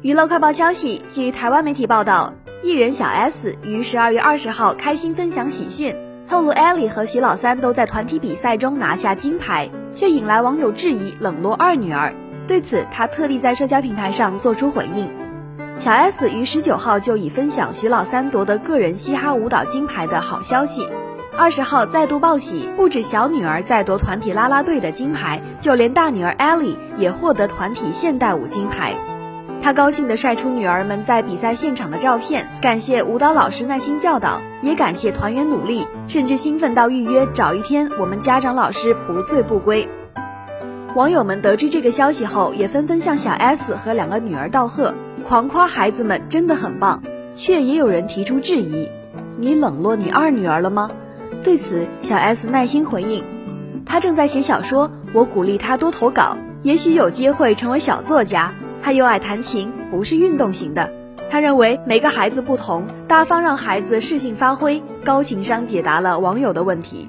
娱乐快报消息，据台湾媒体报道，艺人小 S 于十二月二十号开心分享喜讯，透露 Ellie 和徐老三都在团体比赛中拿下金牌，却引来网友质疑冷落二女儿。对此，她特地在社交平台上做出回应。小 S 于十九号就已分享徐老三夺得个人嘻哈舞蹈金牌的好消息，二十号再度报喜，不止小女儿在夺团体啦啦队的金牌，就连大女儿 Ellie 也获得团体现代舞金牌。他高兴地晒出女儿们在比赛现场的照片，感谢舞蹈老师耐心教导，也感谢团员努力，甚至兴奋到预约找一天我们家长老师不醉不归。网友们得知这个消息后，也纷纷向小 S 和两个女儿道贺，狂夸孩子们真的很棒，却也有人提出质疑：你冷落你二女儿了吗？对此，小 S 耐心回应：她正在写小说，我鼓励她多投稿，也许有机会成为小作家。他又爱弹琴，不是运动型的。他认为每个孩子不同，大方让孩子适性发挥，高情商解答了网友的问题。